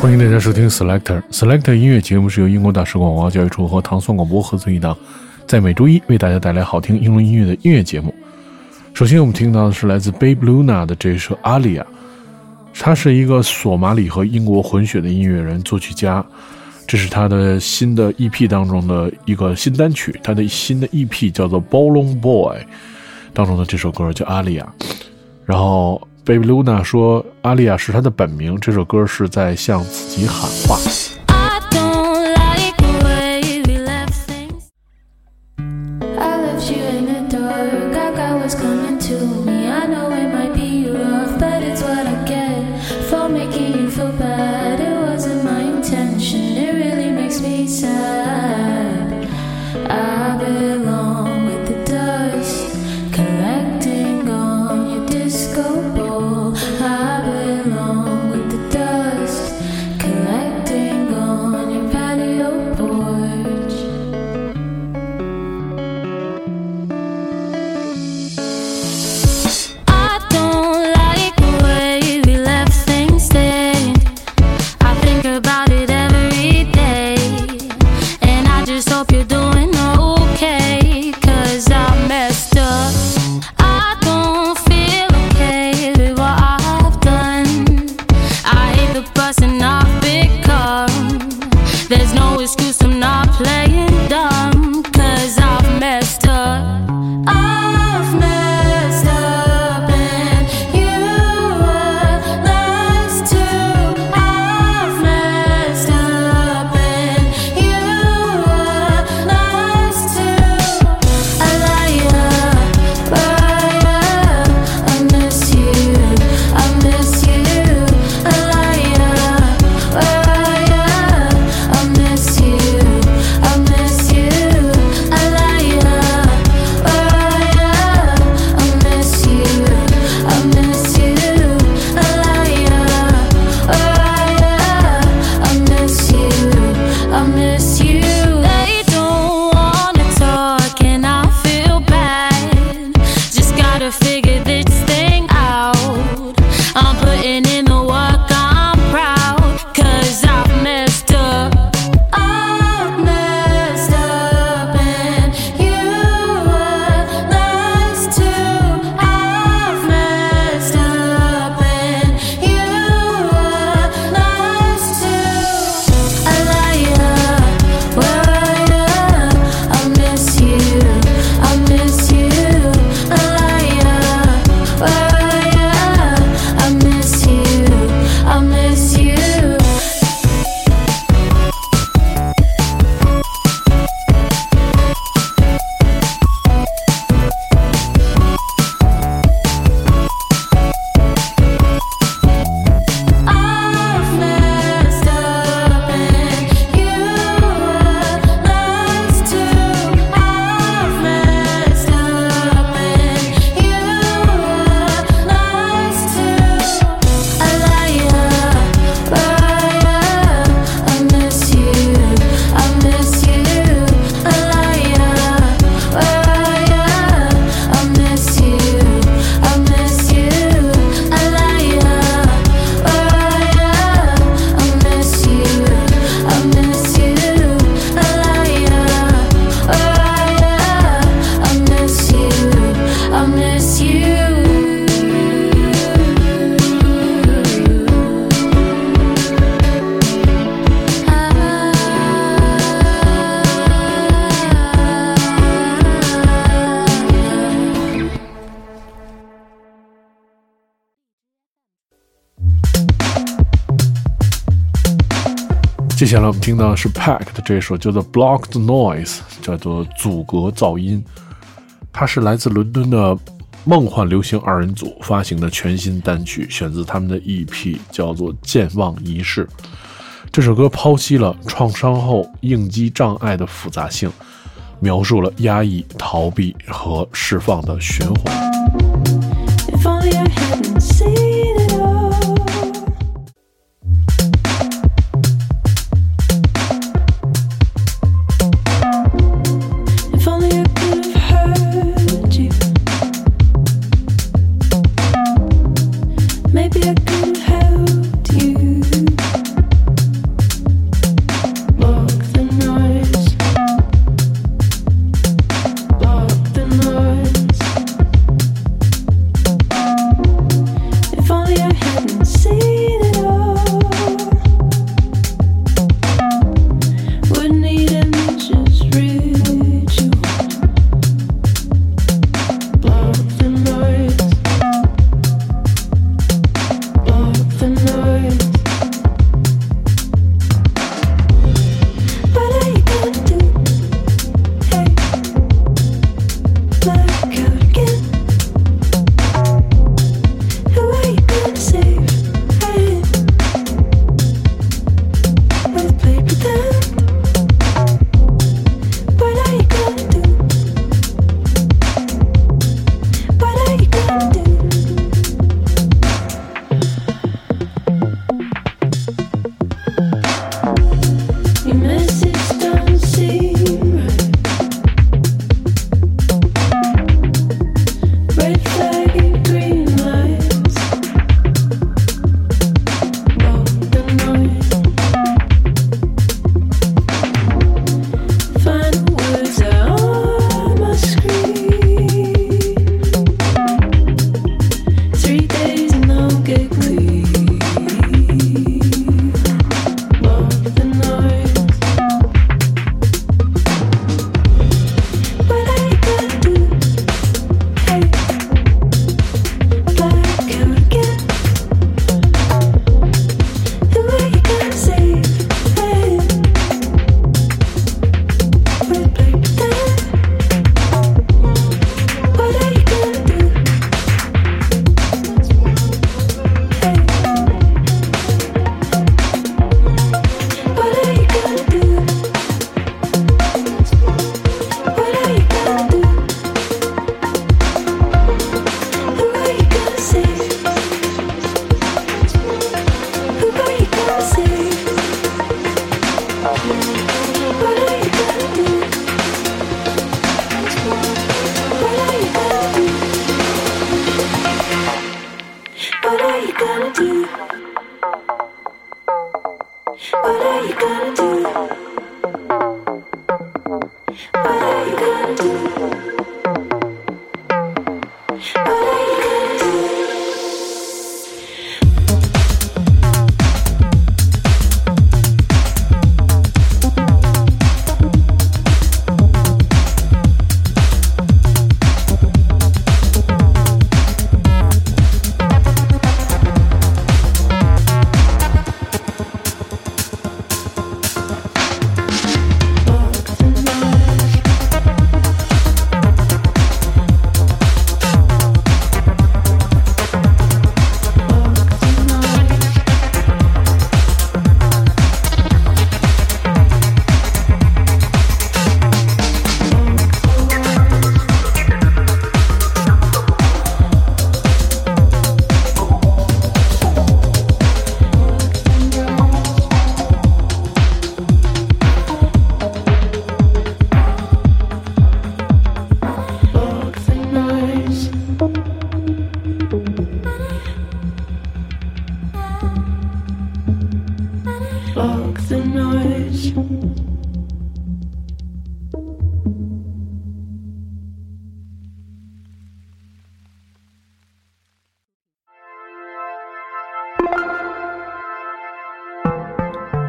欢迎大家收听 Selector Selector 音乐节目，是由英国大使馆文化教育处和唐宋广播合作一档，在每周一为大家带来好听英伦音乐的音乐节目。首先，我们听到的是来自 Babe Luna 的这首《阿丽亚》，他是一个索马里和英国混血的音乐人、作曲家。这是他的新的 EP 当中的一个新单曲，他的新的 EP 叫做《Ballon Boy》当中的这首歌叫《阿丽亚》。然后 Baby Luna 说，阿丽亚是他的本名，这首歌是在向自己喊话。接下来我们听到的是 Pack 的这首叫做《Blocked Noise》，叫做阻隔噪音。它是来自伦敦的梦幻流行二人组发行的全新单曲，选自他们的 EP，叫做《健忘仪式》。这首歌剖析了创伤后应激障碍的复杂性，描述了压抑、逃避和释放的循环。Maybe I could help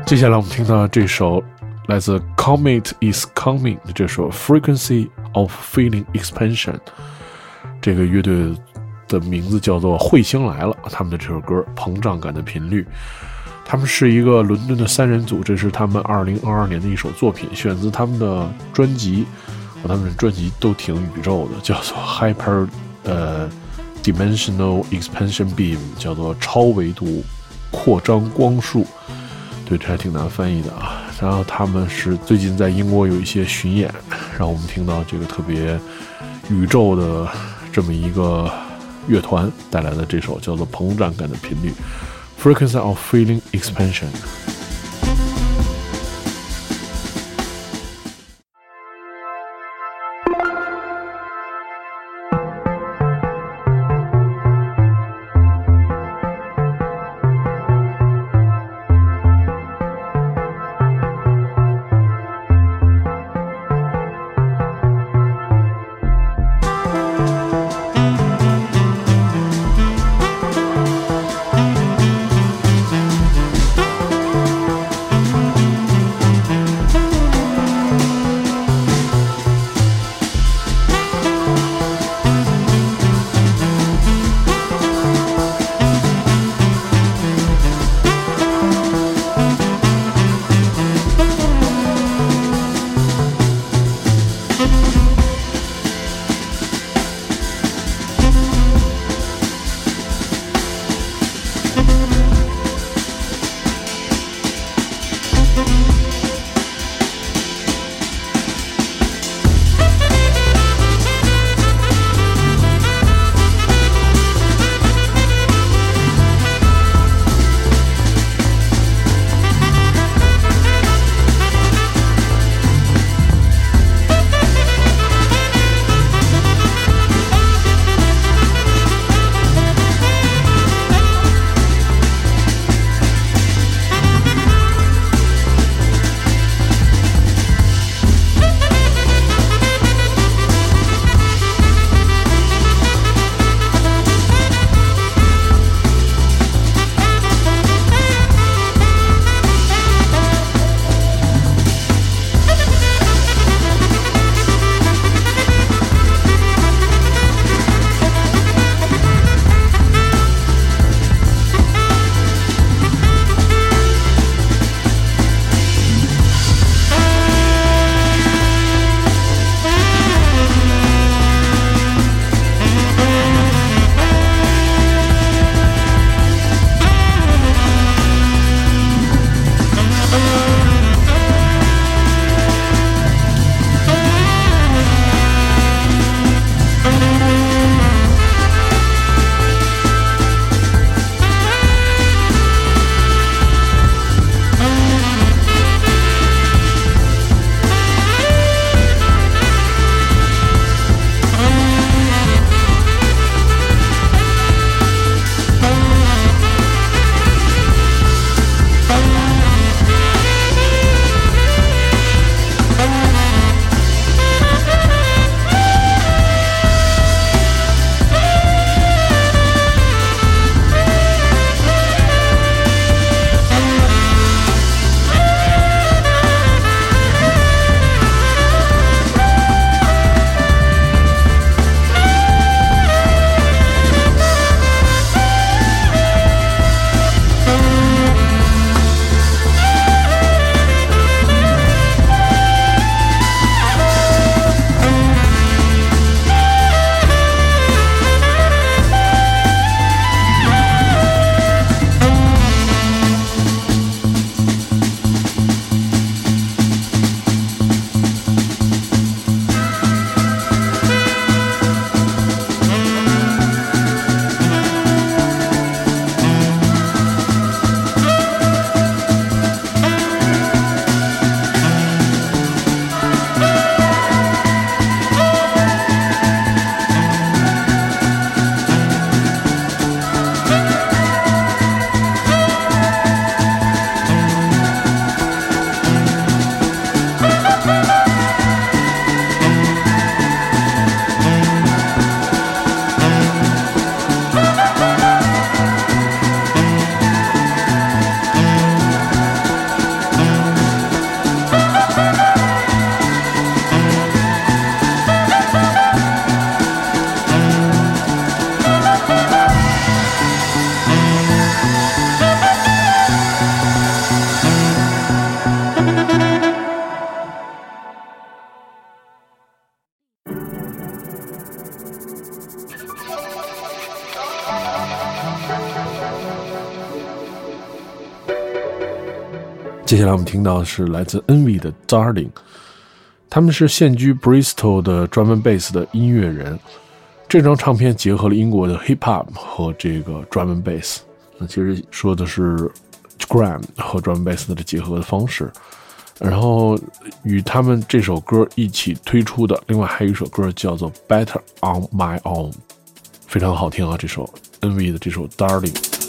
接下来我们听到这首来自 Comet Is Coming 的这首 Frequency of Feeling Expansion，这个乐队的名字叫做彗星来了。他们的这首歌《膨胀感的频率》，他们是一个伦敦的三人组，这是他们2022年的一首作品，选自他们的专辑。他们的专辑都挺宇宙的，叫做 Hyper 呃 Dimensional Expansion Beam，叫做超维度扩张光束。对，这还挺难翻译的啊。然后他们是最近在英国有一些巡演，让我们听到这个特别宇宙的这么一个乐团带来的这首叫做《膨胀感的频率》（Frequency of Feeling Expansion）。听到的是来自 Envy 的 Darling，他们是现居 Bristol 的专门 bass 的音乐人。这张唱片结合了英国的 hip hop 和这个专门 bass，那其实说的是 gram 和专门 bass 的结合的方式。然后与他们这首歌一起推出的，另外还有一首歌叫做 Better on My Own，非常好听啊！这首 Envy 的这首 Darling。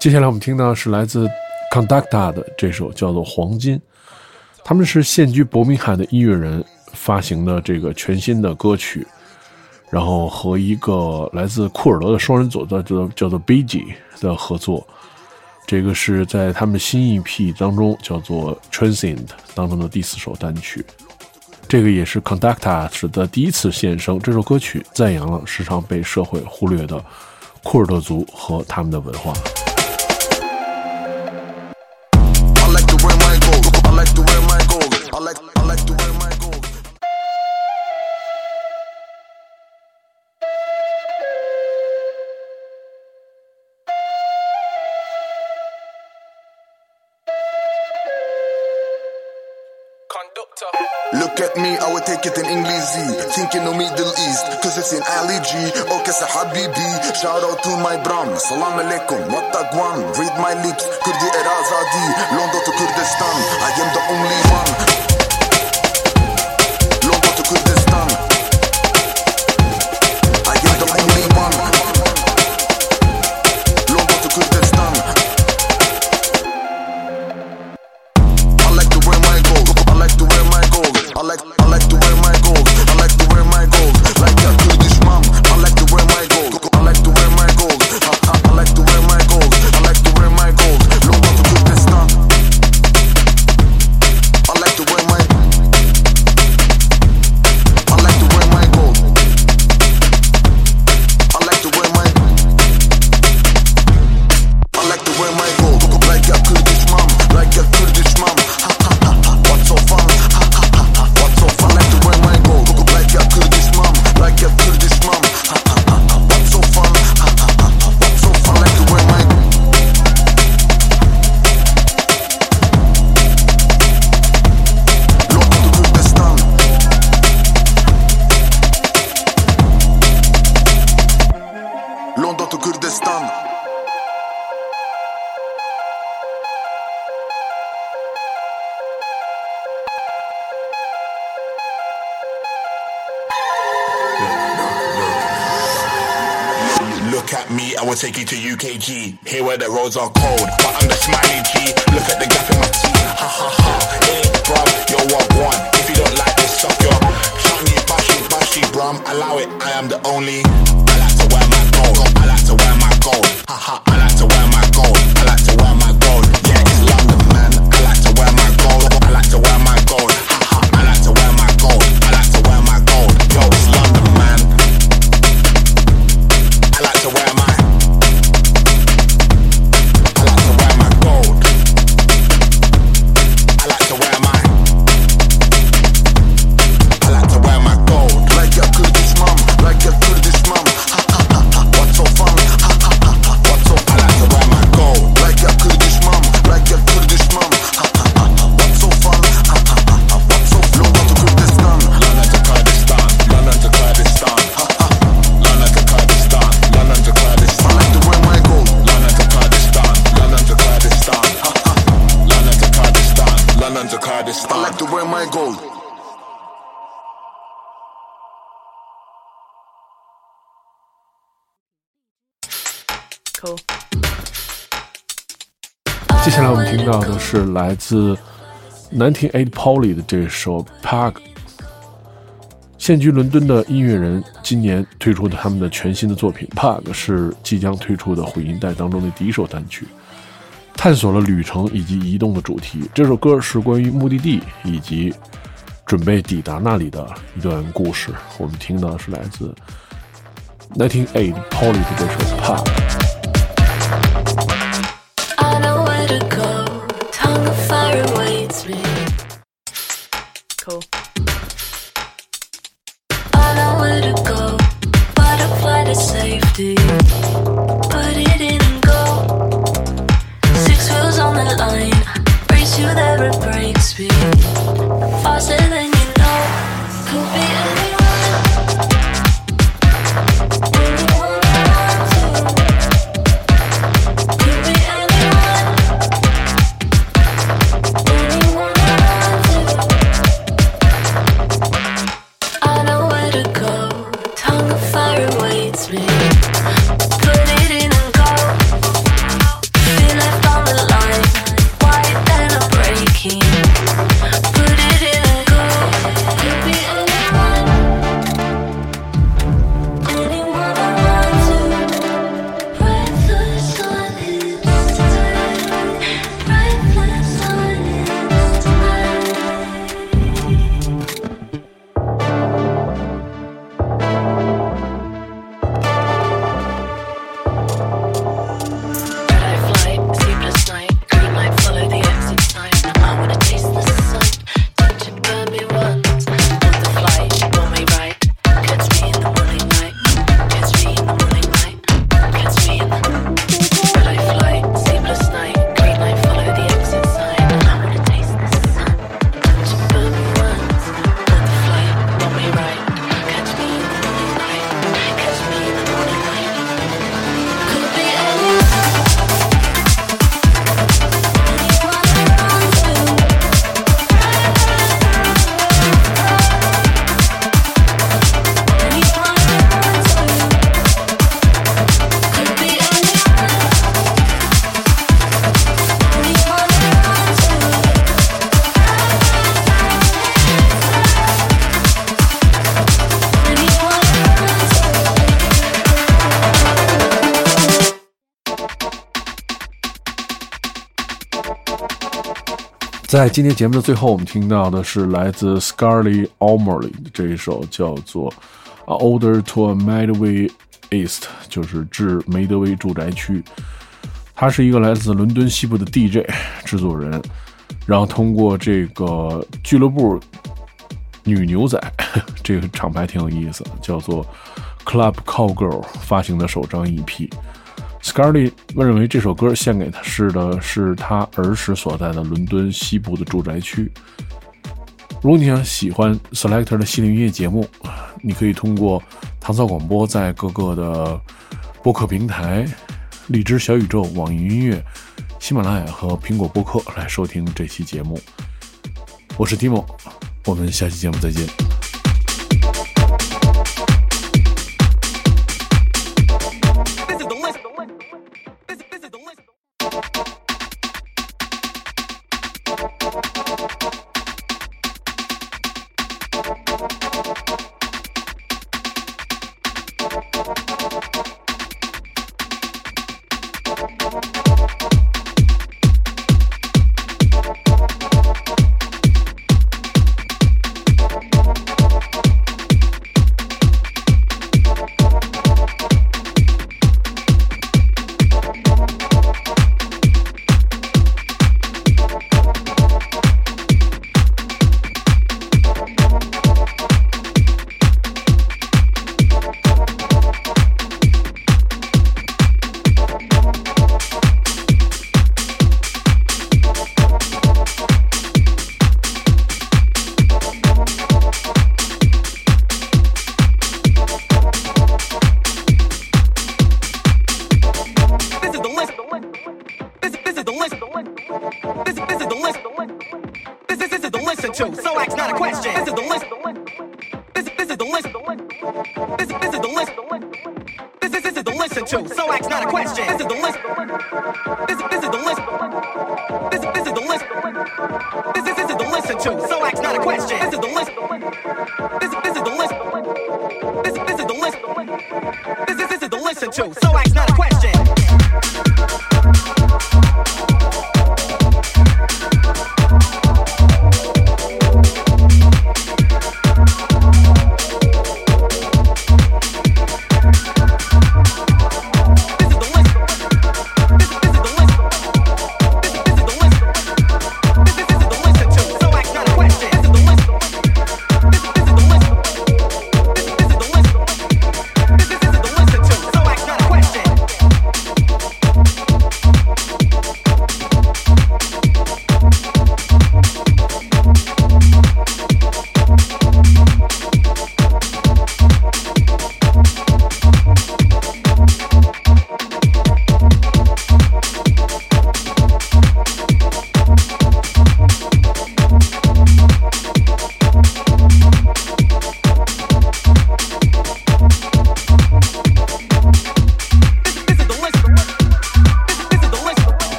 接下来我们听到是来自 Conducta 的这首叫做《黄金》。他们是现居伯明翰的音乐人发行的这个全新的歌曲，然后和一个来自库尔德的双人组的叫叫做 b g 的合作，这个是在他们新 EP 当中叫做 Transient 当中的第四首单曲，这个也是 Conducta 时的第一次现身。这首歌曲赞扬了时常被社会忽略的库尔德族和他们的文化。Look at me, I would take it in English. Thinking of Middle East, cause it's in Ali G. Oh, okay, sa habibi, shout out to my bram. Salam alaikum, wattagwan Read my lips, Kurdi erazadi London to Kurdistan, I am the only one take to UKG. Here where the roads are cold, but I'm the smiley G. Look at the gap in my teeth. Ha ha ha. Hey, bro, you're what one. If you don't like this, suck your shiny, bashy, bashy, brum. Allow it, I am the only. 是来自 Nineteen Eight Polly 的这首 Park。现居伦敦的音乐人今年推出的他们的全新的作品 Park 是即将推出的混音带当中的第一首单曲。探索了旅程以及移动的主题。这首歌是关于目的地以及准备抵达那里的一段故事。我们听到的是来自 Nineteen Eight Polly 的这首《Park》。在今天节目的最后，我们听到的是来自 Scarlett O'Malley 的这一首叫做《Order to a Medway East》，就是致梅德韦住宅区。他是一个来自伦敦西部的 DJ 制作人，然后通过这个俱乐部女牛仔这个厂牌挺有意思，叫做 Club Cowgirl 发行的首张 EP。Scarlett 认为这首歌献给他是的是他儿时所在的伦敦西部的住宅区。如果你想喜欢 Selector 的系列音乐节目，你可以通过唐草广播在各个的播客平台、荔枝小宇宙、网易音乐、喜马拉雅和苹果播客来收听这期节目。我是 Timo，我们下期节目再见。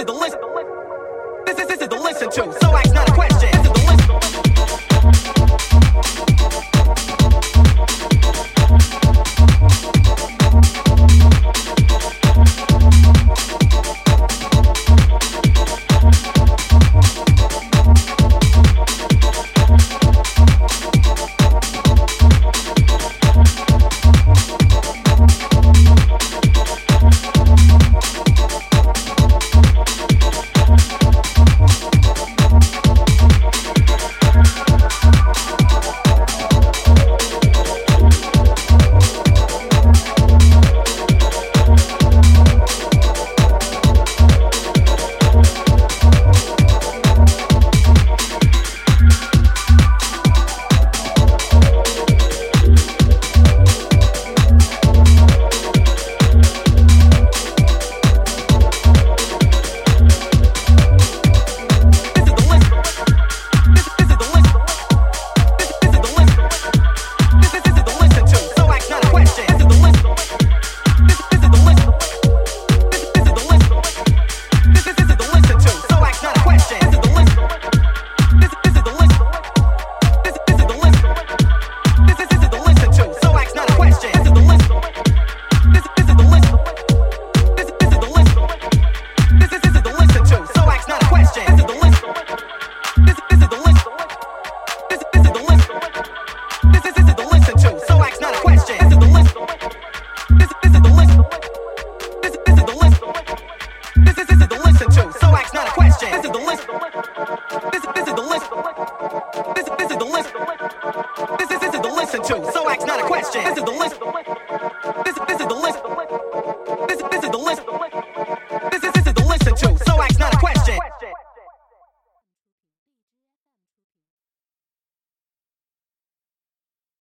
is the listen. This is this is the listen to. So ask not a question. This is the listen.